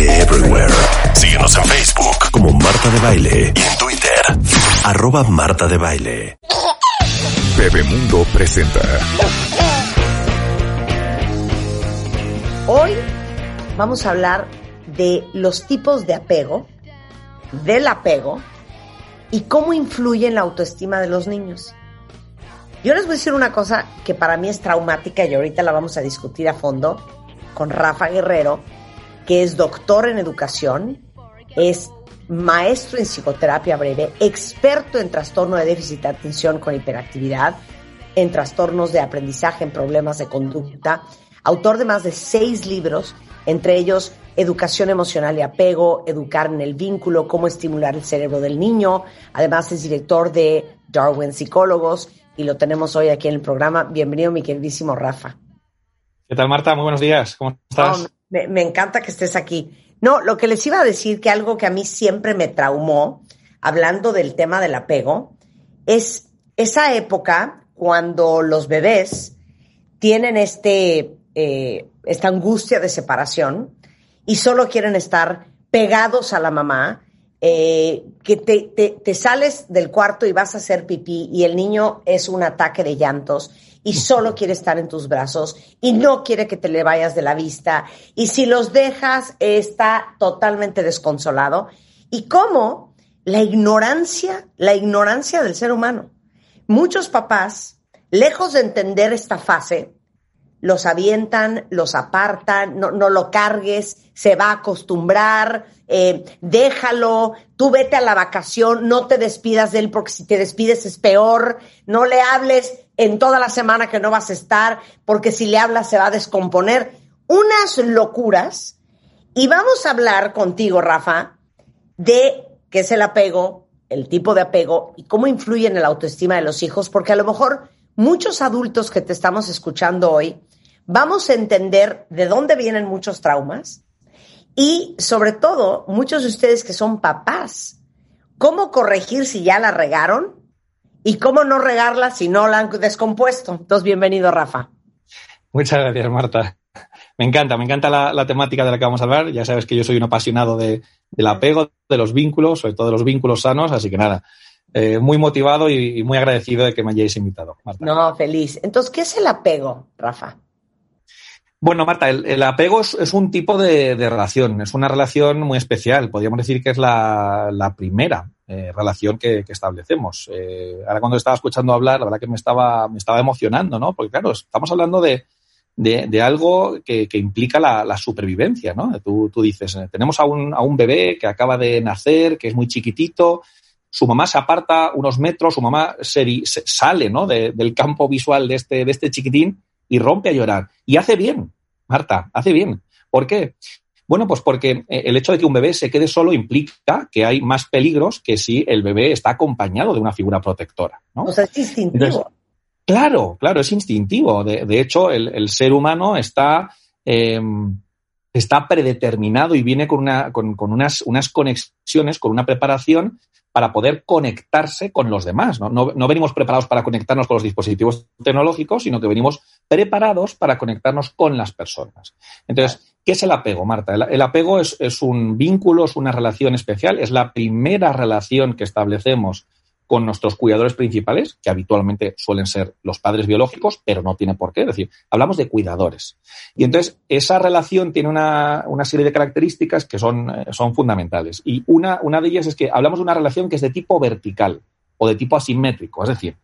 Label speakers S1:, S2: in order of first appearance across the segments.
S1: Baile Everywhere. Síguenos en Facebook como Marta de Baile y en Twitter, arroba Marta de Baile. Bebemundo presenta.
S2: Hoy vamos a hablar de los tipos de apego, del apego y cómo influye en la autoestima de los niños. Yo les voy a decir una cosa que para mí es traumática y ahorita la vamos a discutir a fondo con Rafa Guerrero, que es doctor en educación, es maestro en psicoterapia breve, experto en trastorno de déficit de atención con hiperactividad, en trastornos de aprendizaje, en problemas de conducta, autor de más de seis libros, entre ellos Educación emocional y apego, Educar en el vínculo, cómo estimular el cerebro del niño. Además es director de Darwin Psicólogos y lo tenemos hoy aquí en el programa. Bienvenido, mi queridísimo Rafa.
S3: ¿Qué tal, Marta? Muy buenos días. ¿Cómo estás?
S2: Me, encanta que estés aquí. No, lo que les iba a decir, que algo que a mí siempre me traumó, hablando del tema del apego, es esa época cuando los bebés tienen este, eh, esta angustia de separación y solo quieren estar pegados a la mamá eh, que te, sales del cuarto y vas a hacer pipí y el niño es un ataque de llantos y solo quiere estar en tus brazos y no quiere que te le vayas de la vista y si los dejas está totalmente desconsolado. Y cómo la ignorancia, la ignorancia del ser humano. Muchos papás, lejos de entender esta fase, los avientan, los apartan, no, no lo cargues, se va a acostumbrar, eh, déjalo, tú vete a la vacación, no te despidas de él porque si te despides es peor, no le hables en toda la semana que no vas a estar porque si le hablas se va a descomponer. Unas locuras. Y vamos a hablar contigo, Rafa, de qué es el apego, el tipo de apego y cómo influye en la autoestima de los hijos, porque a lo mejor muchos adultos que te estamos escuchando hoy vamos a entender de dónde vienen muchos traumas y sobre todo muchos de ustedes que son papás, cómo corregir si ya la regaron y cómo no regarla si no la han descompuesto. Entonces, bienvenido, Rafa.
S3: Muchas gracias, Marta. Me encanta, me encanta la, temática de la que vamos a hablar. Ya sabes que yo soy un apasionado de, del apego, de los vínculos, sobre todo de los vínculos sanos, así que nada, eh, muy motivado y, y, muy agradecido de que me hayáis invitado.
S2: Marta. No, feliz. Entonces, ¿qué es el apego, Rafa?
S3: Bueno, Marta, el, apego es, un tipo de, relación, es una relación muy especial. Podríamos decir que es la, primera eh, relación que, establecemos. Eh, ahora cuando estaba escuchando hablar, la verdad que me estaba, me estaba emocionando, ¿no? Porque claro, estamos hablando de, algo que, implica la, supervivencia, ¿no? Tú, dices, eh, tenemos a un, a un bebé que acaba de nacer, que es muy chiquitito, su mamá se aparta unos metros, su mamá se, sale, ¿no? del campo visual de este, de este chiquitín y rompe a llorar. Y hace bien, Marta, hace bien. ¿Por qué? Bueno, pues porque eh, el hecho de que un bebé se quede solo implica que hay más peligros que si el bebé está acompañado de una figura protectora. ¿no?
S2: O sea, es instintivo.
S3: claro, claro, es instintivo. De, hecho, el, ser humano está, em, está predeterminado y viene con, una, con, unas, unas conexiones, con una preparación para poder conectarse con los demás. ¿no? ¿no? venimos preparados para conectarnos con los dispositivos tecnológicos, sino que venimos preparados para conectarnos con las personas. Entonces, ¿qué es el apego, Marta? El, apego es, es, un vínculo, es una relación especial, es la primera relación que establecemos con nuestros cuidadores principales, que habitualmente suelen ser los padres biológicos, pero no tiene por qué. Es decir, hablamos de cuidadores. Y entonces, esa relación tiene una, serie de características que son, eh, son fundamentales. Y una, una de ellas es que hablamos de una relación que es de tipo vertical o de tipo asimétrico. Es decir,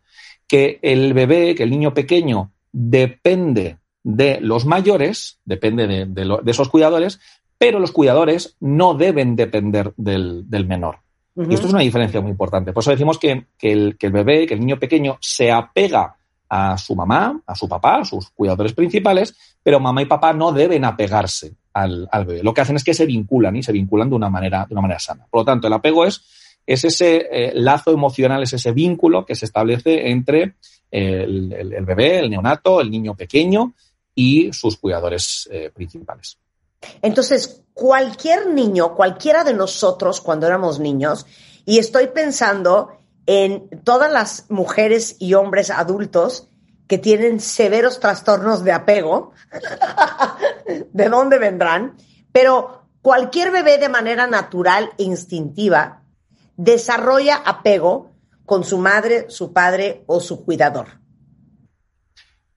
S3: que el bebé, que el niño pequeño depende de los mayores, depende de, esos cuidadores, pero los cuidadores no deben depender del menor. Y esto es una diferencia muy importante. Por eso decimos que, el, bebé, que el niño pequeño se apega a su mamá, a su papá, a sus cuidadores principales, pero mamá y papá no deben apegarse al, bebé. Lo que hacen es que se vinculan y se vinculan de una manera, de una manera sana. Por lo tanto, el apego es, es ese eh, lazo emocional, es ese vínculo que se establece entre el, bebé, el neonato, el niño pequeño y sus cuidadores eh, principales.
S2: Entonces, cualquier niño, cualquiera de nosotros cuando éramos niños, y estoy pensando en todas las mujeres y hombres adultos que tienen severos trastornos de apego, ¿de dónde vendrán? Pero cualquier bebé de manera natural e instintiva desarrolla apego con su madre, su padre o su cuidador.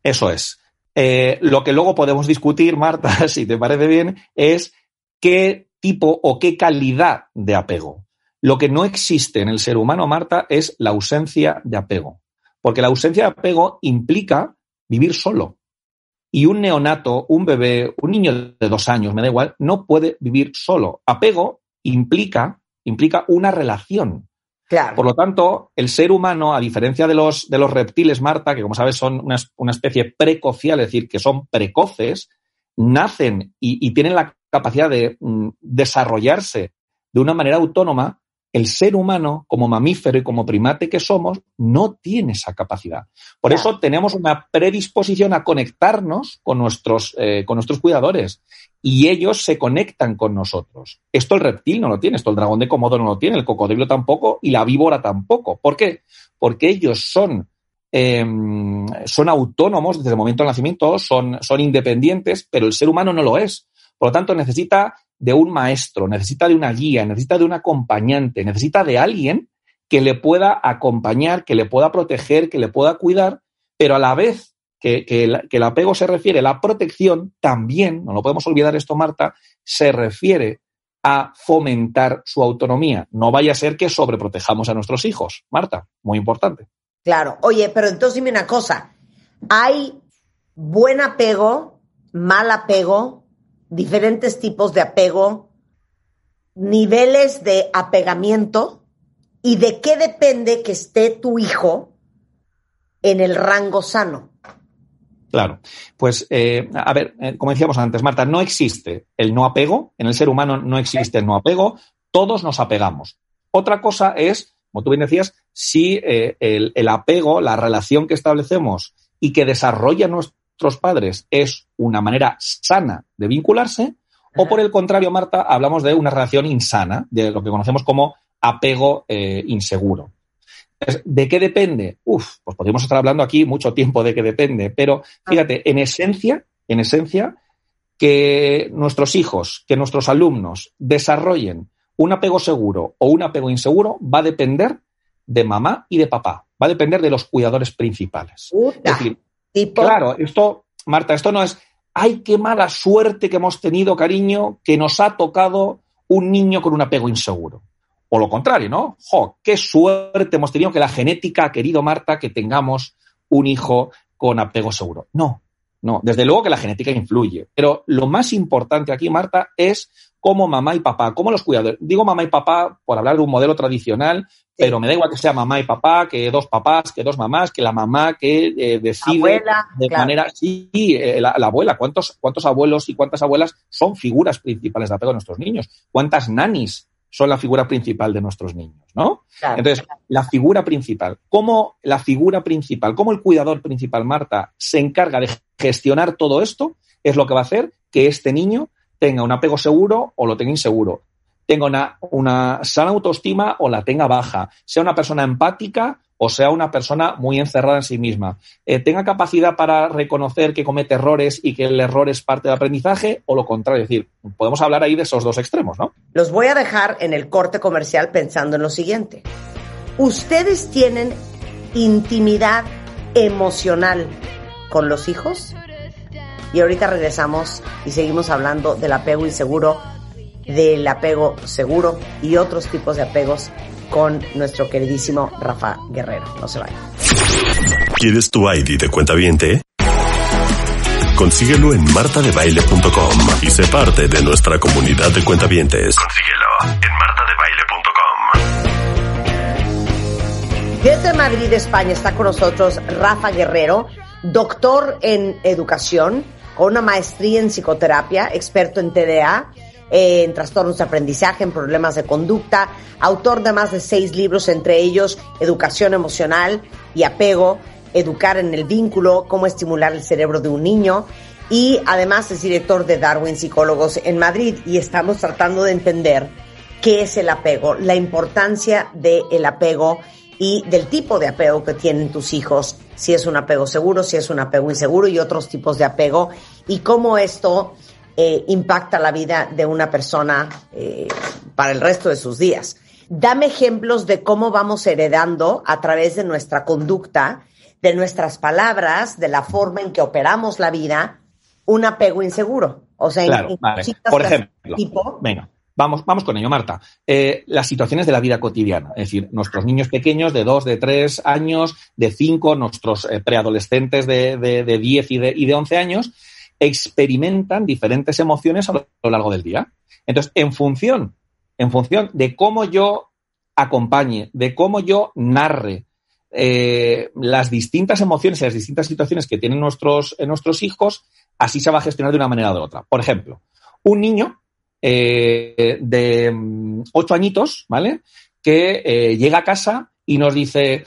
S3: Eso es. Eh, lo que luego podemos discutir, Marta, si te parece bien, es qué tipo o qué calidad de apego. Lo que no existe en el ser humano, Marta, es la ausencia de apego. Porque la ausencia de apego implica vivir solo. Y un neonato, un bebé, un niño de dos años, me da igual, no puede vivir solo. Apego implica, implica una relación. Por lo tanto, el ser humano, a diferencia de los, de los reptiles, Marta, que como sabes son una, especie precocial, es decir, que son precoces, nacen y, tienen la capacidad de mm, desarrollarse de una manera autónoma, el ser humano, como mamífero y como primate que somos, no tiene esa capacidad. Por eso tenemos una predisposición a conectarnos con nuestros, eh, con nuestros cuidadores y ellos se conectan con nosotros. Esto el reptil no lo tiene, esto el dragón de Komodo no lo tiene, el cocodrilo tampoco y la víbora tampoco. ¿Por qué? Porque ellos son, em, son autónomos desde el momento del nacimiento, son, son independientes, pero el ser humano no lo es. Por lo tanto, necesita de un maestro, necesita de una guía, necesita de un acompañante, necesita de alguien que le pueda acompañar, que le pueda proteger, que le pueda cuidar, pero a la vez que, el, apego se refiere, la protección también, no lo podemos olvidar esto, Marta, se refiere a fomentar su autonomía. No vaya a ser que sobreprotejamos a nuestros hijos, Marta, muy importante.
S2: Claro, oye, pero entonces dime una cosa, ¿hay buen apego, mal apego, diferentes tipos de apego, niveles de apegamiento y de qué depende que esté tu hijo en el rango sano?
S3: Claro. Pues, eh, a ver, eh, como decíamos antes, Marta, no existe el no apego. En el ser humano no existe el no apego. Todos nos apegamos. Otra cosa es, como tú bien decías, si eh, el, apego, la relación que establecemos y que desarrollan nuestros padres es una manera sana de vincularse, o por el contrario, Marta, hablamos de una relación insana, de lo que conocemos como apego inseguro. ¿De qué depende? Uf, pues podríamos estar hablando aquí mucho tiempo de qué depende, pero ah. fíjate, en esencia, en esencia, que nuestros hijos, que nuestros alumnos desarrollen un apego seguro o un apego inseguro va a depender de mamá y de papá, va a depender de los cuidadores principales. Es decir, claro, esto, Marta, esto no es, ay, qué mala suerte que hemos tenido, cariño, que nos ha tocado un niño con un apego inseguro. O lo contrario, ¿no? ¡Jo! ¡Qué suerte hemos tenido que la genética ha querido, Marta, que tengamos un hijo con apego seguro! No, no. Desde luego que la genética influye. Pero lo más importante aquí, Marta, es cómo mamá y papá, cómo los cuidadores. Digo mamá y papá por hablar de un modelo tradicional, pero me da igual que sea mamá y papá, que dos papás, que dos mamás, que la mamá que eh, decide de manera. Sí, eh, la, abuela. ¿Cuántos, ¿Cuántos abuelos y cuántas abuelas son figuras principales de apego a nuestros niños? ¿Cuántas nanis son la figura principal de nuestros niños, ¿no? Entonces, la figura principal, ¿cómo la figura principal, cómo el cuidador principal, Marta, se encarga de gestionar todo esto? Es lo que va a hacer que este niño tenga un apego seguro o lo tenga inseguro, tenga una, una sana autoestima o la tenga baja, sea una persona empática o sea una persona muy encerrada en sí misma, eh, tenga capacidad para reconocer que comete errores y que el error es parte del aprendizaje o lo contrario. Es decir, podemos hablar ahí de esos dos extremos, ¿no?
S2: Los voy a dejar en el corte comercial pensando en lo siguiente. ¿Ustedes tienen intimidad emocional con los hijos? Y ahorita regresamos y seguimos hablando del apego inseguro, del apego seguro y otros tipos de apegos con nuestro queridísimo Rafa Guerrero. No se vayan.
S1: ¿Quieres tu ID de cuenta viente? Consíguelo en martadebaile.com y sé parte de nuestra comunidad de cuentavientes. Consíguelo en
S2: martadebaile.com. Desde Madrid, España, está con nosotros Rafa Guerrero, doctor en educación, con una maestría en psicoterapia, experto en TDA en trastornos de aprendizaje, en problemas de conducta, autor de más de seis libros, entre ellos Educación Emocional y Apego, Educar en el Vínculo, Cómo Estimular el Cerebro de un Niño. Y además es director de Darwin Psicólogos en Madrid y estamos tratando de entender qué es el apego, la importancia del apego y del tipo de apego que tienen tus hijos, si es un apego seguro, si es un apego inseguro y otros tipos de apego, y cómo esto eh, impacta la vida de una persona eh, para el resto de sus días. Dame ejemplos de cómo vamos heredando a través de nuestra conducta, de nuestras palabras, de la forma en que operamos la vida, un apego inseguro. O sea,
S3: claro, por ejemplo, tipo, venga. Vamos, vamos con ello, Marta. Eh, las situaciones de la vida cotidiana, es decir, nuestros niños pequeños de 2, de 3 años, de 5, nuestros preadolescentes de, de, de 10 y de, y de 11 años, experimentan diferentes emociones a lo, largo del día. Entonces, en función, en función de cómo yo acompañe, de cómo yo narre eh, las distintas emociones y las distintas situaciones que tienen nuestros, eh, nuestros hijos, así se va a gestionar de una manera o de otra. Por ejemplo, un niño eh, de mm, ocho añitos, ¿vale? Que llega a casa y nos dice,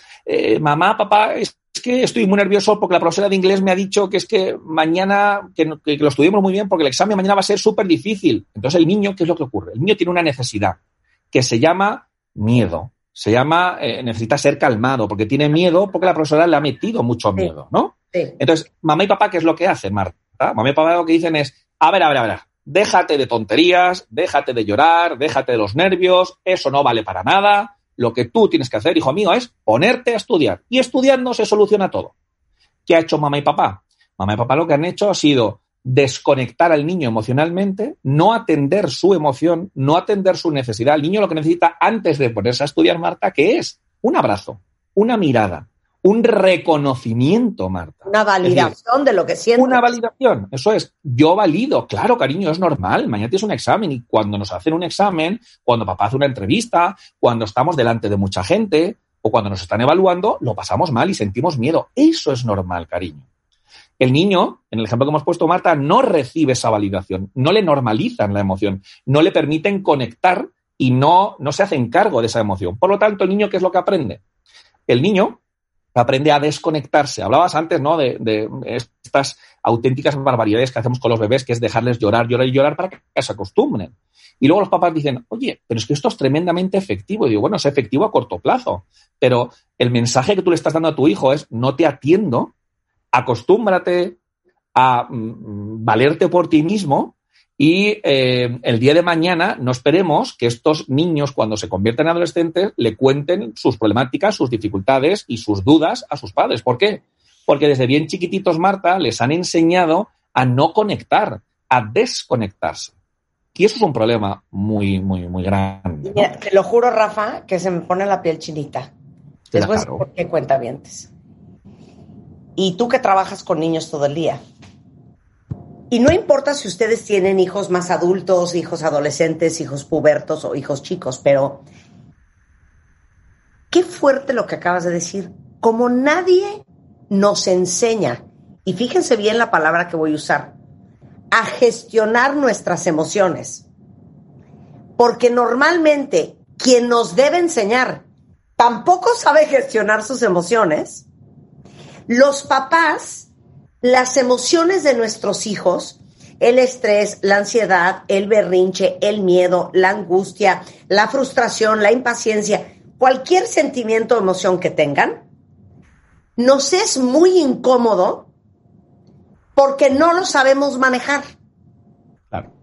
S3: mamá, papá, que estoy muy nervioso porque la profesora de inglés me ha dicho que es que mañana, que, lo estudiemos muy bien porque el examen mañana va a ser súper difícil. Entonces el niño, ¿qué es lo que ocurre? El niño tiene una necesidad que se llama miedo. Se llama, eh, necesita ser calmado porque tiene miedo porque la profesora le ha metido mucho miedo, ¿no? Entonces, mamá y papá, ¿qué es lo que hacen, Marta? Mamá y papá lo que dicen es, a ver, a ver, a ver, déjate de tonterías, déjate de llorar, déjate de los nervios, eso no vale para nada, lo que tú tienes que hacer, hijo mío, es ponerte a estudiar. Y estudiando se soluciona todo. ¿Qué ha hecho mamá y papá? Mamá y papá lo que han hecho ha sido desconectar al niño emocionalmente, no atender su emoción, no atender su necesidad. El niño lo que necesita antes de ponerse a estudiar, Marta, ¿qué es? Un abrazo, una mirada, un reconocimiento, Marta.
S2: Una validación de lo que siente.
S3: Una validación, eso es. Yo valido, claro, cariño, es normal. Mañana tienes un examen y cuando nos hacen un examen, cuando papá hace una entrevista, cuando estamos delante de mucha gente o cuando nos están evaluando, lo pasamos mal y sentimos miedo. Eso es normal, cariño. El niño, en el ejemplo que hemos puesto, Marta, no recibe esa validación, no le normalizan la emoción, no le permiten conectar y no, no se hacen cargo de esa emoción. Por lo tanto, el niño, ¿qué es lo que aprende? El niño aprende a desconectarse. Hablabas antes, ¿no? De, estas auténticas barbaridades que hacemos con los bebés, que es dejarles llorar, llorar y llorar para que se acostumbren. Y luego los papás dicen, oye, pero es que esto es tremendamente efectivo. Y digo, bueno, es efectivo a corto plazo, pero el mensaje que tú le estás dando a tu hijo es, no te atiendo, acostúmbrate a mm, mm, valerte por ti mismo y eh, el día de mañana no esperemos que estos niños, cuando se convierten en adolescentes, le cuenten sus problemáticas, sus dificultades y sus dudas a sus padres. ¿Por qué? Porque desde bien chiquititos, Marta, les han enseñado a no conectar, a desconectarse. Y eso es un problema muy, muy, muy grande.
S2: te lo juro, Rafa, que se me pone la piel chinita. Después, ¿por qué cuenta vientes? Y tú que trabajas con niños todo el día, y no importa si ustedes tienen hijos más adultos, hijos adolescentes, hijos pubertos o hijos chicos, pero qué fuerte lo que acabas de decir. Como nadie nos enseña, y fíjense bien la palabra que voy a usar, a gestionar nuestras emociones. Porque normalmente quien nos debe enseñar tampoco sabe gestionar sus emociones. Los papás las emociones de nuestros hijos, el estrés, la ansiedad, el berrinche, el miedo, la angustia, la frustración, la impaciencia, cualquier sentimiento o emoción que tengan, nos es muy incómodo porque no lo sabemos manejar.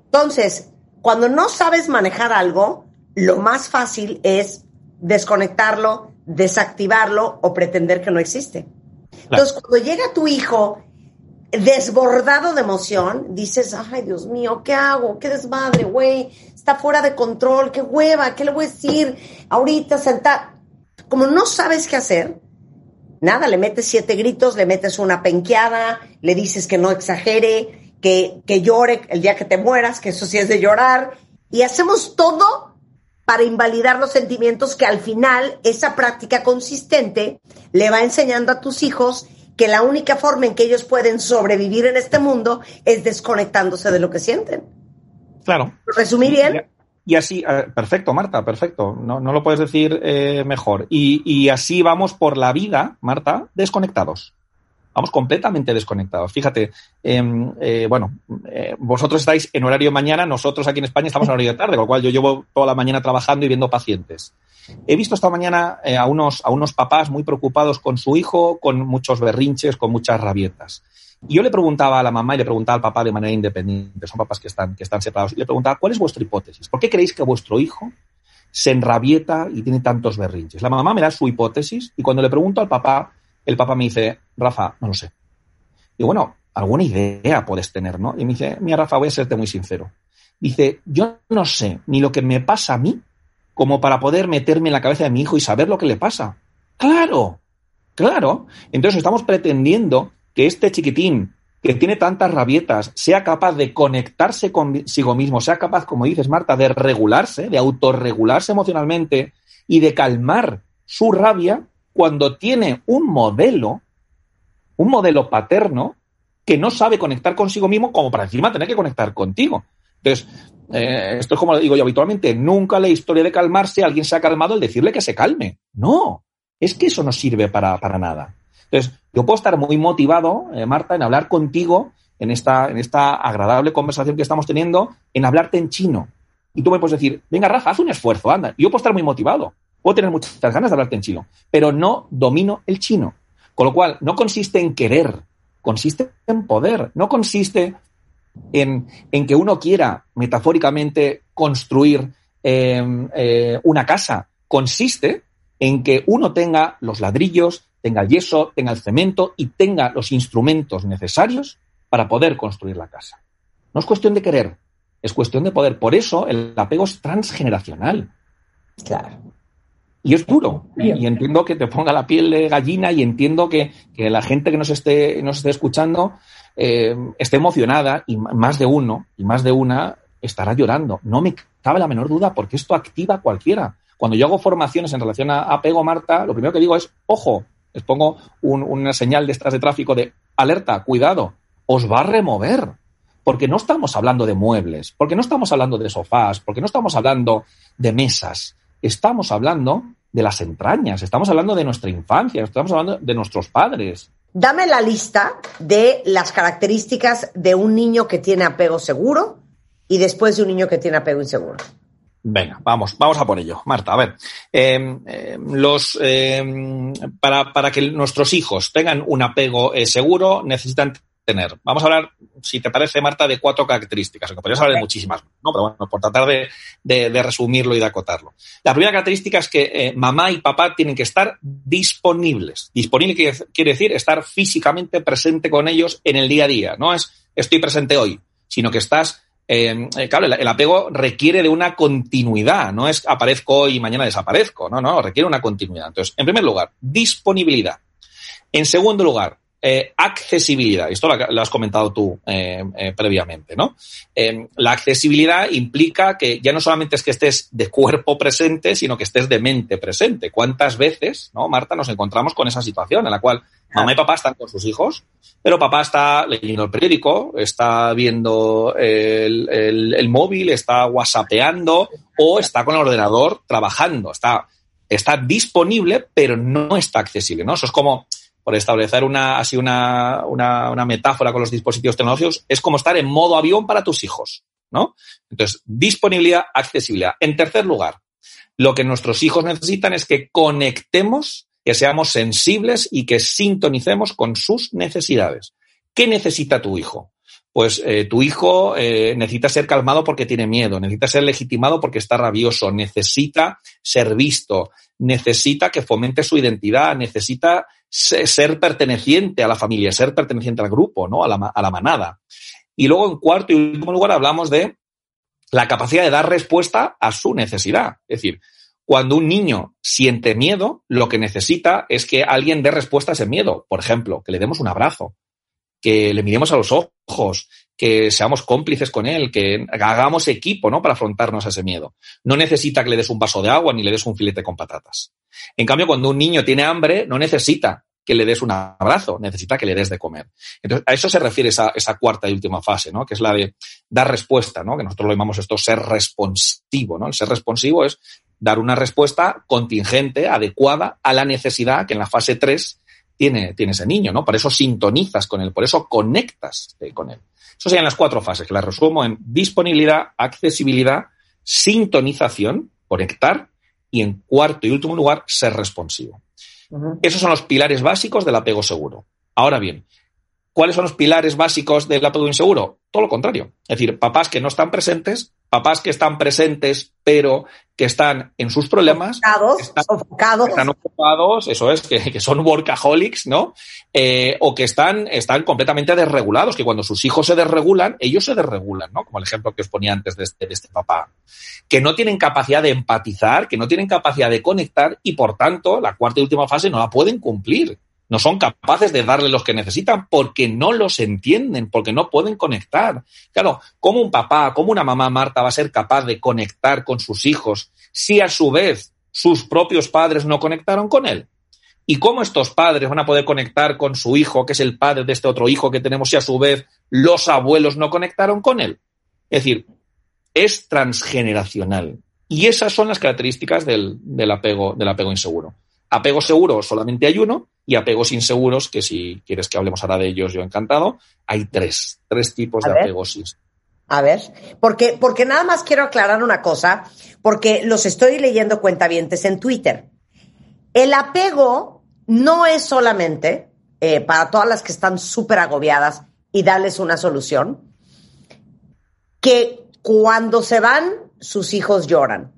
S2: Entonces, cuando no sabes manejar algo, lo más fácil es desconectarlo, desactivarlo o pretender que no existe. Entonces, cuando llega tu hijo desbordado de emoción, dices, ay Dios mío, ¿qué hago? ¿Qué desmadre, güey? Está fuera de control, qué hueva, ¿qué le voy a decir? Ahorita sentar. Como no sabes qué hacer, nada, le metes siete gritos, le metes una penqueada, le dices que no exagere, que, que llore el día que te mueras, que eso sí es de llorar, y hacemos todo para invalidar los sentimientos que al final esa práctica consistente le va enseñando a tus hijos que la única forma en que ellos pueden sobrevivir en este mundo es desconectándose de lo que sienten.
S3: Claro.
S2: ¿Resumí bien?
S3: Y así, eh, perfecto, Marta, perfecto. No, no lo puedes decir eh, mejor. Y, así vamos por la vida, Marta, desconectados. Vamos completamente desconectados. Fíjate, em, eh, bueno, vosotros estáis en horario mañana, nosotros aquí en España estamos en horario de tarde, con lo cual yo llevo toda la mañana trabajando y viendo pacientes. He visto esta mañana eh, a, unos, a unos papás muy preocupados con su hijo, con muchos berrinches, con muchas rabietas. Y yo le preguntaba a la mamá y le preguntaba al papá de manera independiente, son papás que están, que están separados, y le preguntaba, ¿cuál es vuestra hipótesis? ¿Por qué creéis que vuestro hijo se enrabieta y tiene tantos berrinches? La mamá me da su hipótesis y cuando le pregunto al papá, el papá me dice, Rafa, no lo sé. Y bueno, alguna idea puedes tener, ¿no? Y me dice, mira, Rafa, voy a serte muy sincero. Dice, yo no sé ni lo que me pasa a mí como para poder meterme en la cabeza de mi hijo y saber lo que le pasa. Claro, claro. Entonces estamos pretendiendo que este chiquitín que tiene tantas rabietas sea capaz de conectarse consigo mismo, sea capaz, como dices Marta, de regularse, de autorregularse emocionalmente y de calmar su rabia cuando tiene un modelo, un modelo paterno que no sabe conectar consigo mismo como para encima tener que conectar contigo. Entonces, eh, esto es como digo yo habitualmente, nunca la historia de calmarse, alguien se ha calmado al decirle que se calme. No, es que eso no sirve para, nada. Entonces, yo puedo estar muy motivado, eh, Marta, en hablar contigo en esta, en esta agradable conversación que estamos teniendo, en hablarte en chino. Y tú me puedes decir, venga, Rafa, haz un esfuerzo, anda. Yo puedo estar muy motivado, puedo tener muchas ganas de hablarte en chino, pero no domino el chino. Con lo cual, no consiste en querer, consiste en poder, no consiste en, que uno quiera metafóricamente construir em, eh, una casa, consiste en que uno tenga los ladrillos, tenga el yeso, tenga el cemento y tenga los instrumentos necesarios para poder construir la casa. No es cuestión de querer, es cuestión de poder. Por eso el apego es transgeneracional.
S2: Claro.
S3: Y es duro. Y, entiendo que te ponga la piel de gallina y entiendo que, la gente que nos esté, nos esté escuchando eh, esté emocionada y más de uno y más de una estará llorando. No me cabe la menor duda porque esto activa a cualquiera. Cuando yo hago formaciones en relación a apego, Marta, lo primero que digo es, ojo, les pongo una señal de estas de tráfico de alerta, cuidado, os va a remover. Porque no estamos hablando de muebles, porque no estamos hablando de sofás, porque no estamos hablando de mesas, estamos hablando de las entrañas, estamos hablando de nuestra infancia, estamos hablando de nuestros padres.
S2: Dame la lista de las características de un niño que tiene apego seguro y después de un niño que tiene apego inseguro.
S3: Venga, vamos, vamos a por ello. Marta, a ver, em, em, los, em, para, para, que nuestros hijos tengan un apego eh, seguro necesitan tener. Vamos a hablar, si te parece, Marta, de cuatro características, aunque podrías hablar de muchísimas, ¿no? Pero bueno, por tratar de, resumirlo y de acotarlo. La primera característica es que eh, mamá y papá tienen que estar disponibles. Disponible quiere, decir estar físicamente presente con ellos en el día a día. No es estoy presente hoy, sino que estás eh, eh, claro, el, apego requiere de una continuidad, no es aparezco hoy y mañana desaparezco, no, no, requiere una continuidad. Entonces, en primer lugar, disponibilidad. En segundo lugar, eh, accesibilidad. Esto lo, has comentado tú eh, eh, previamente, ¿no? la accesibilidad implica que ya no solamente es que estés de cuerpo presente, sino que estés de mente presente. ¿Cuántas veces, no, Marta, nos encontramos con esa situación en la cual mamá y papá están con sus hijos, pero papá está leyendo el periódico, está viendo el, el móvil, está whatsappeando o está con el ordenador trabajando, está, está disponible, pero no está accesible, ¿no? Eso es como por establecer una, así una, una, metáfora con los dispositivos tecnológicos, es como estar en modo avión para tus hijos, ¿no? Entonces, disponibilidad, accesibilidad. En tercer lugar, lo que nuestros hijos necesitan es que conectemos, que seamos sensibles y que sintonicemos con sus necesidades. ¿Qué necesita tu hijo? Pues eh, tu hijo eh, necesita ser calmado porque tiene miedo, necesita ser legitimado porque está rabioso, necesita ser visto, necesita que fomente su identidad, necesita ser perteneciente a la familia, ser perteneciente al grupo, ¿no? A la, a la manada. Y luego, en cuarto y último lugar, hablamos de la capacidad de dar respuesta a su necesidad. Es decir, cuando un niño siente miedo, lo que necesita es que alguien dé respuesta a ese miedo. Por ejemplo, que le demos un abrazo, que le miremos a los ojos, que seamos cómplices con él, que hagamos equipo, ¿no? Para afrontarnos a ese miedo. No necesita que le des un vaso de agua ni le des un filete con patatas. En cambio, cuando un niño tiene hambre, no necesita que le des un abrazo, necesita que le des de comer. Entonces, a eso se refiere esa, cuarta y última fase, ¿no? Que es la de dar respuesta, ¿no? Que nosotros lo llamamos esto ser responsivo, ¿no? El ser responsivo es dar una respuesta contingente, adecuada a la necesidad que en la fase 3 tiene, tiene ese niño, ¿no? Por eso sintonizas con él, por eso conectas eh, con él. Eso serían las cuatro fases, que las resumo en disponibilidad, accesibilidad, sintonización, conectar, y en cuarto y último lugar, ser responsivo. Esos son los pilares básicos del apego seguro. Ahora bien, ¿cuáles son los pilares básicos del apego inseguro? Todo lo contrario. Es decir, papás que no están presentes, papás que están presentes, pero que están en sus problemas.
S2: Sofocados, están, sofocados.
S3: Están ocupados, eso es, que, son workaholics, ¿no? Eh, o que están, están completamente desregulados, que cuando sus hijos se desregulan, ellos se desregulan, ¿no? Como el ejemplo que os ponía antes de este, de este papá. Que no tienen capacidad de empatizar, que no tienen capacidad de conectar y, por tanto, la cuarta y última fase no la pueden cumplir no son capaces de darle los que necesitan porque no los entienden, porque no pueden conectar. Claro, ¿cómo un papá, cómo una mamá Marta va a ser capaz de conectar con sus hijos si a su vez sus propios padres no conectaron con él? ¿Y cómo estos padres van a poder conectar con su hijo, que es el padre de este otro hijo que tenemos, si a su vez los abuelos no conectaron con él? Es decir, es transgeneracional. Y esas son las características del, del apego, del apego inseguro. Apego seguro solamente hay uno y apegos inseguros, que si quieres que hablemos ahora de ellos, yo encantado, hay tres, tres tipos de apegos
S2: A ver, porque, porque nada más quiero aclarar una cosa, porque los estoy leyendo cuentavientes en Twitter. El apego no es solamente eh, para todas las que están súper agobiadas y darles una solución, que cuando se van, sus hijos lloran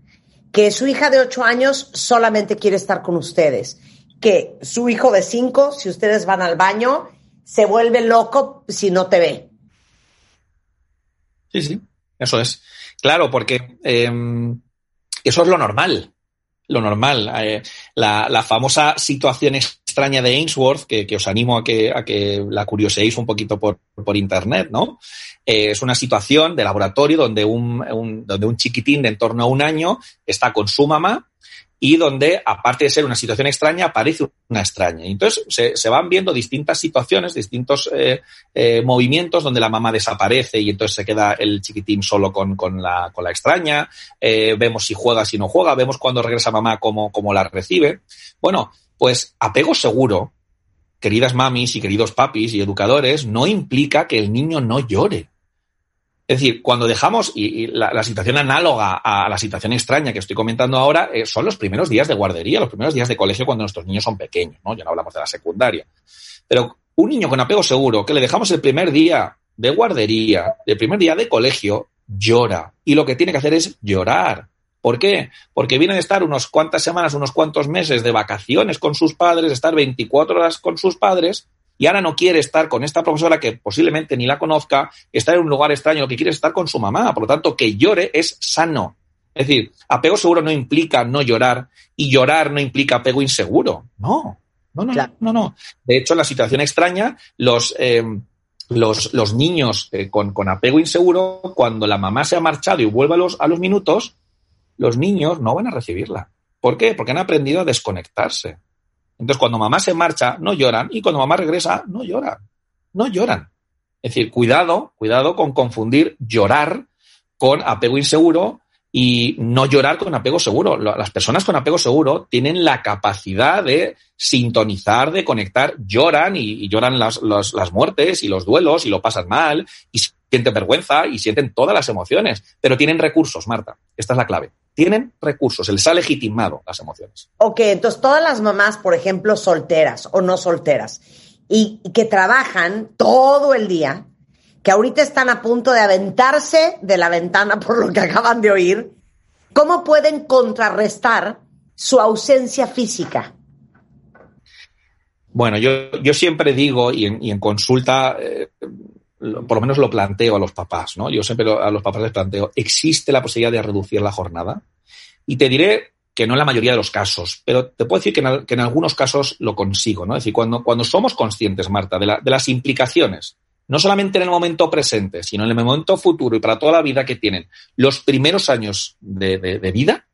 S2: que su hija de ocho años solamente quiere estar con ustedes, que su hijo de cinco, si ustedes van al baño, se vuelve loco si no te ve.
S3: Sí, sí, eso es. Claro, porque em, eso es lo normal, lo normal. Eh, la, la, famosa situación extraña de Ainsworth, que, os animo a que, a que la curioséis un poquito por, por internet, ¿no? Eh, es una situación de laboratorio donde un, donde un chiquitín de en torno a un año está con su mamá y donde, aparte de ser una situación extraña, aparece una extraña. entonces se, van viendo distintas situaciones, distintos eh, eh, movimientos donde la mamá desaparece y entonces se queda el chiquitín solo con, con, la, con la, extraña. vemos si juega, si no juega, vemos cuando regresa mamá cómo, cómo la recibe. Bueno, pues apego seguro, queridas mamis y queridos papis y educadores, no implica que el niño no llore. Es decir, cuando dejamos, y, la, situación análoga a la situación extraña que estoy comentando ahora, eh, son los primeros días de guardería, los primeros días de colegio cuando nuestros niños son pequeños, ¿no? Ya no hablamos de la secundaria. Pero un niño con apego seguro, que le dejamos el primer día de guardería, el primer día de colegio, llora. Y lo que tiene que hacer es llorar. ¿Por qué? Porque viene de estar unos cuantas semanas, unos cuantos meses de vacaciones con sus padres, estar 24 horas con sus padres, y ahora no quiere estar con esta profesora que posiblemente ni la conozca, estar en un lugar extraño, lo que quiere es estar con su mamá. Por lo tanto, que llore es sano. Es decir, apego seguro no implica no llorar y llorar no implica apego inseguro. No, no, no, no, no. De hecho, en la situación extraña, los, eh, los, los, niños eh, con, con, apego inseguro, cuando la mamá se ha marchado y vuelve a los, a los minutos, los niños no van a recibirla. ¿Por qué? Porque han aprendido a desconectarse. Entonces, cuando mamá se marcha, no lloran y cuando mamá regresa, no lloran. No lloran. Es decir, cuidado, cuidado con confundir llorar con apego inseguro y no llorar con apego seguro. Las personas con apego seguro tienen la capacidad de sintonizar, de conectar, lloran y, lloran las, las, muertes y los duelos y lo pasan mal y sienten vergüenza y sienten todas las emociones, pero tienen recursos, Marta. Esta es la clave tienen recursos, se les ha legitimado las emociones.
S2: Ok, entonces todas las mamás, por ejemplo, solteras o no solteras, y, que trabajan todo el día, que ahorita están a punto de aventarse de la ventana por lo que acaban de oír, ¿cómo pueden contrarrestar su ausencia física?
S3: Bueno, yo, yo siempre digo, y en, consulta, eh, por lo menos lo planteo a los papás, ¿no? Yo siempre a los papás les planteo, ¿existe la posibilidad de reducir la jornada? Y te diré que no en la mayoría de los casos, pero te puedo decir que en, algunos casos lo consigo, ¿no? Es decir, cuando, cuando somos conscientes, Marta, de, las implicaciones, no solamente en el momento presente, sino en el momento futuro y para toda la vida que tienen los primeros años de, vida,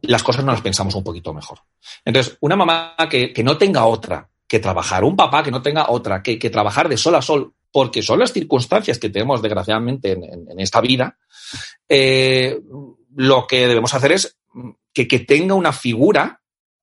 S3: las cosas nos las pensamos un poquito mejor. Entonces, una mamá que, no tenga otra que trabajar, un papá que no tenga otra que, que trabajar de sol a sol porque son las circunstancias que tenemos desgraciadamente en, esta vida, eh, lo que debemos hacer es que, tenga una figura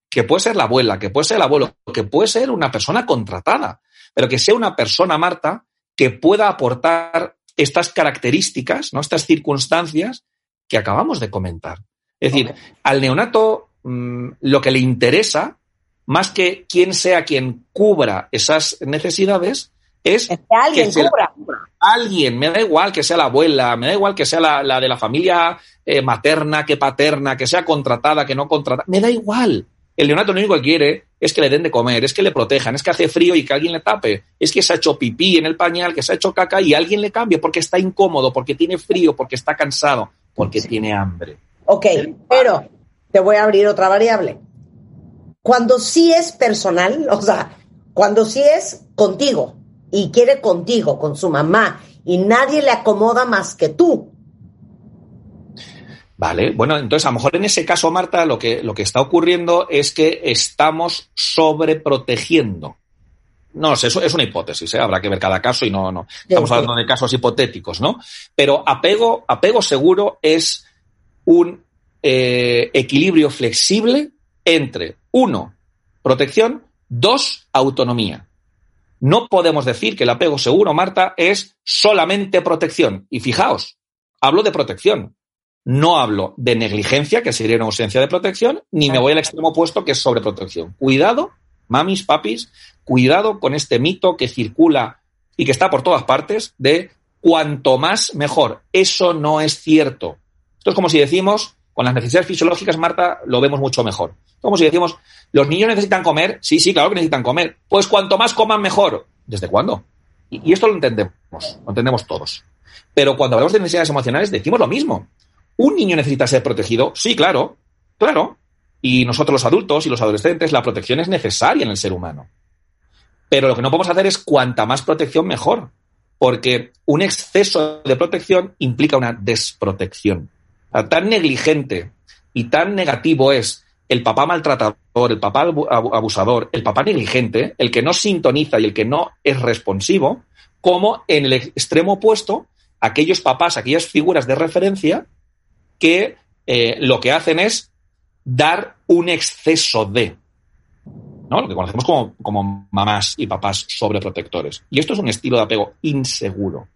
S3: que puede ser la abuela, que puede ser el abuelo, que puede ser una persona contratada, pero que sea una persona, Marta, que pueda aportar estas características, ¿no? estas circunstancias que acabamos de comentar. Es decir, al neonato mm, lo que le interesa, más que quién sea quien cubra esas necesidades, es
S2: que alguien cubra.
S3: Alguien, me da igual que sea la abuela, me da igual que sea la, de la familia eh, materna, que paterna, que sea contratada, que no contratada, me da igual. El neonato lo único que quiere es que le den de comer, es que le protejan, es que hace frío y que alguien le tape, es que se ha hecho pipí en el pañal, que se ha hecho caca y alguien le cambie porque está incómodo, porque tiene frío, porque está cansado, porque tiene hambre.
S2: Ok, pero te voy a abrir otra variable. Cuando sí es personal, o sea, cuando sí es contigo y quiere contigo, con su mamá, y nadie le acomoda más que tú,
S3: Vale, bueno, entonces a lo mejor en ese caso, Marta, lo que, lo que está ocurriendo es que estamos sobreprotegiendo. No sé, eso es una hipótesis, ¿eh? habrá que ver cada caso y no, no. Estamos hablando de casos hipotéticos, ¿no? Pero apego, apego seguro es un eh, equilibrio flexible entre, uno, protección, dos, autonomía. No podemos decir que el apego seguro, Marta, es solamente protección. Y fijaos, hablo de protección. No hablo de negligencia, que sería una ausencia de protección, ni me voy al extremo opuesto, que es sobreprotección. Cuidado, mamis, papis, cuidado con este mito que circula y que está por todas partes de cuanto más mejor. Eso no es cierto. Esto es como si decimos, con las necesidades fisiológicas, Marta, lo vemos mucho mejor. Como si decimos, los niños necesitan comer. Sí, sí, claro que necesitan comer. Pues cuanto más coman, mejor. ¿Desde cuándo? Y, esto lo entendemos, lo entendemos todos. Pero cuando hablamos de necesidades emocionales, decimos lo mismo. ¿Un niño necesita ser protegido? Sí, claro, claro. Y nosotros los adultos y los adolescentes, la protección es necesaria en el ser humano. Pero lo que no podemos hacer es cuanta más protección mejor, porque un exceso de protección implica una desprotección. tan negligente y tan negativo es el papá maltratador, el papá abusador, el papá negligente, el que no sintoniza y el que no es responsivo, como en el extremo opuesto, aquellos papás, aquellas figuras de referencia que eh, lo que hacen es dar un exceso de, ¿no? Lo que conocemos como, como mamás y papás sobreprotectores. Y esto es un estilo de apego inseguro.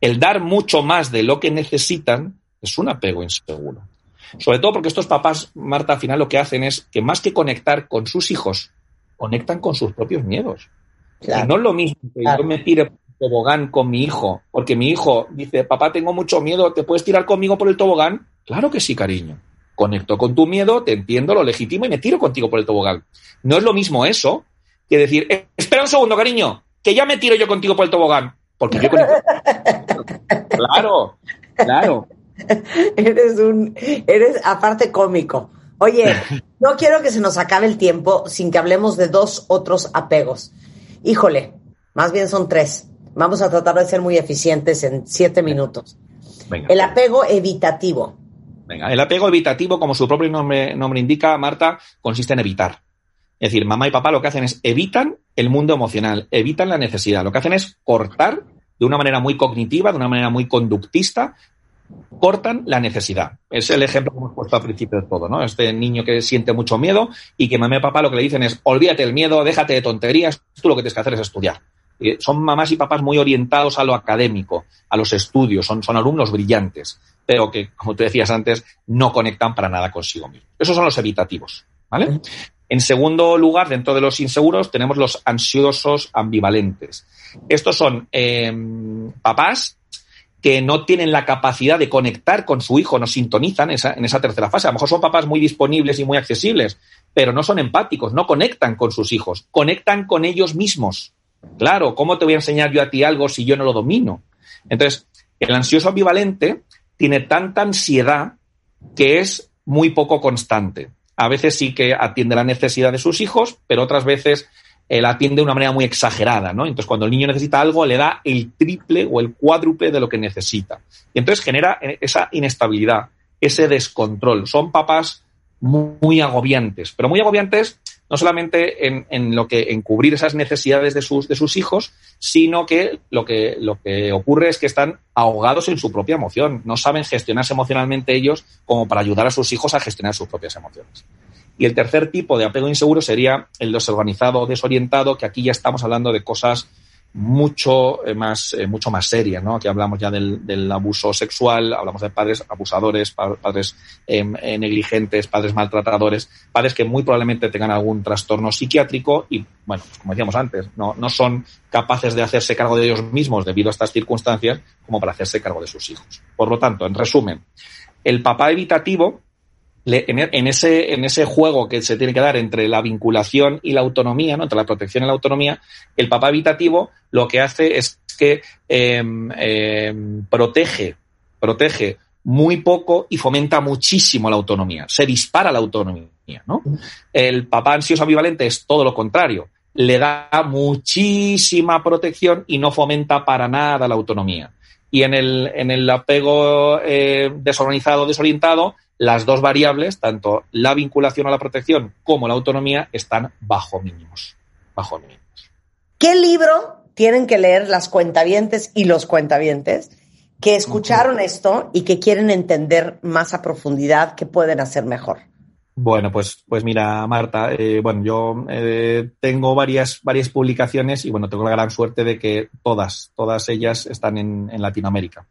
S3: El dar mucho más de lo que necesitan es un apego inseguro. Sobre todo porque estos papás, Marta, al final lo que hacen es que más que conectar con sus hijos, conectan con sus propios miedos. Y no es lo mismo que yo me tire tobogán con mi hijo, porque mi hijo dice, papá, tengo mucho miedo, ¿te puedes tirar conmigo por el tobogán? Claro que sí, cariño. Conecto con tu miedo, te entiendo, lo legítimo y me tiro contigo por el tobogán. No es lo mismo eso que decir, eh, espera un segundo, cariño, que ya me tiro yo contigo por el tobogán. Porque yo conecto. claro, claro.
S2: Eres un, eres aparte cómico. Oye, no quiero que se nos acabe el tiempo sin que hablemos de dos otros apegos. Híjole, más bien son tres. Vamos a tratar de ser muy eficientes en siete minutos. El apego evitativo.
S3: Venga, el apego evitativo, como su propio nombre, nombre indica, Marta, consiste en evitar. Es decir, mamá y papá lo que hacen es evitan el mundo emocional, evitan la necesidad. Lo que hacen es cortar de una manera muy cognitiva, de una manera muy conductista, cortan la necesidad. Es el ejemplo que hemos puesto al principio de todo, ¿no? Este niño que siente mucho miedo y que mamá y papá lo que le dicen es olvídate del miedo, déjate de tonterías, tú lo que tienes que hacer es estudiar. Eh, son mamás y papás muy orientados a lo académico, a los estudios, son, son alumnos brillantes, pero que, como tú decías antes, no conectan para nada consigo mismo. Esos son los evitativos, ¿vale? En segundo lugar, dentro de los inseguros, tenemos los ansiosos ambivalentes. Estos son em, papás que no tienen la capacidad de conectar con su hijo, no sintonizan en esa tercera fase. A lo mejor son papás muy disponibles y muy accesibles, pero no son empáticos, no conectan con sus hijos, conectan con ellos mismos. Claro, ¿cómo te voy a enseñar yo a ti algo si yo no lo domino? Entonces, el ansioso ambivalente tiene tanta ansiedad que es muy poco constante. A veces sí que atiende la necesidad de sus hijos, pero otras veces él atiende de una manera muy exagerada, ¿no? Entonces, cuando el niño necesita algo, le da el triple o el cuádruple de lo que necesita. Y entonces genera esa inestabilidad, ese descontrol. Son papás muy agobiantes, pero muy agobiantes no solamente en, lo que en cubrir esas necesidades de sus, de sus hijos, sino que lo, que lo que ocurre es que están ahogados en su propia emoción, no saben gestionarse emocionalmente ellos como para ayudar a sus hijos a gestionar sus propias emociones. Y el tercer tipo de apego inseguro sería el desorganizado o desorientado, que aquí ya estamos hablando de cosas mucho eh, más, eh, mucho más serias, ¿no? Aquí hablamos ya del, abuso sexual, hablamos de padres abusadores, padres em, negligentes, padres maltratadores, padres que muy probablemente tengan algún trastorno psiquiátrico y, bueno, pues como decíamos antes, no, no son capaces de hacerse cargo de ellos mismos debido a estas circunstancias como para hacerse cargo de sus hijos. Por lo tanto, en resumen, el papá evitativo en, ese, en ese juego que se tiene que dar entre la vinculación y la autonomía, ¿no? entre la protección y la autonomía, el papá habitativo lo que hace es que em, em, protege, protege muy poco y fomenta muchísimo la autonomía. Se dispara la autonomía. ¿no? El papá ansioso ambivalente es todo lo contrario. Le da muchísima protección y no fomenta para nada la autonomía. Y en el, en el apego eh, desorganizado, desorientado, las dos variables, tanto la vinculación a la protección como la autonomía, están bajo mínimos. Bajo mínimos.
S2: ¿Qué libro tienen que leer las cuentavientes y los cuentavientes que escucharon esto y que quieren entender más a profundidad qué pueden hacer mejor?
S3: Bueno, pues, pues mira, Marta, eh, bueno, yo eh, tengo varias, varias publicaciones y bueno, tengo la gran suerte de que todas, todas ellas están en Latinoamérica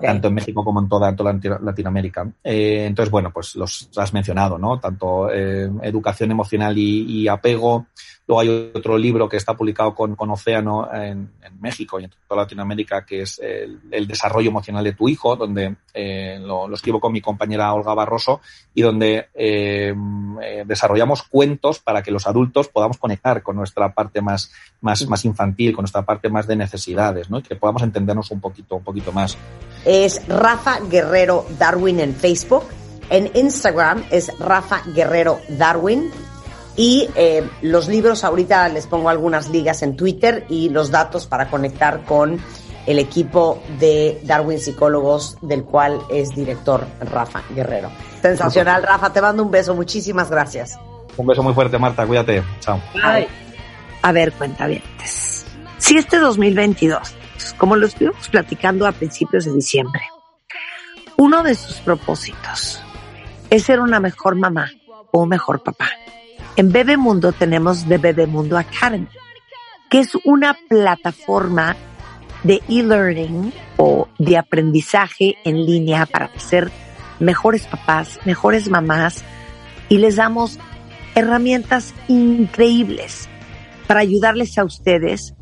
S3: tanto en México como en toda, toda Latinoamérica. Eh, entonces, bueno, pues los has mencionado, ¿no? Tanto eh, educación emocional y, apego. Luego hay otro libro que está publicado con, con Océano en, México y en toda Latinoamérica, que es el, desarrollo emocional de tu hijo, donde eh, lo, escribo con mi compañera Olga Barroso y donde desarrollamos cuentos para que los adultos podamos conectar con nuestra parte más, más, más infantil, con nuestra parte más de necesidades, ¿no? Y que podamos entendernos un poquito, un poquito más
S2: es Rafa Guerrero Darwin en Facebook. En Instagram es Rafa Guerrero Darwin. Y eh, los libros, ahorita les pongo algunas ligas en Twitter y los datos para conectar con el equipo de Darwin Psicólogos, del cual es director Rafa Guerrero. Sensacional, Rafa, te mando un beso, muchísimas gracias.
S3: Un beso muy fuerte, Marta, cuídate. Chao.
S2: A ver, cuenta bien. Si este 2022 como lo estuvimos platicando a principios de diciembre. Uno de sus propósitos es ser una mejor mamá o un mejor papá. En Bebemundo tenemos The Bebemundo Academy, que es una plataforma de e-learning o de aprendizaje en línea para ser mejores papás, mejores mamás y les damos herramientas increíbles para ayudarles a ustedes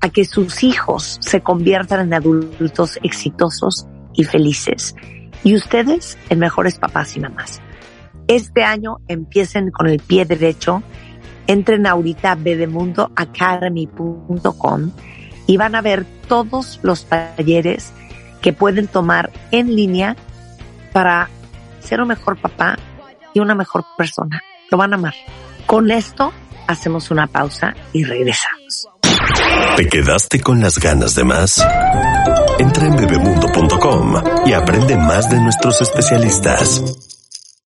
S2: a que sus hijos se conviertan en adultos exitosos y felices y ustedes en mejores papás y mamás. Este año empiecen con el pie derecho, entren ahorita a bebemundoacademy.com y van a ver todos los talleres que pueden tomar en línea para ser un mejor papá y una mejor persona. Lo van a amar. Con esto hacemos una pausa y regresamos.
S1: ¿Te quedaste con las ganas de más? Entra en bebemundo.com y aprende más de nuestros especialistas.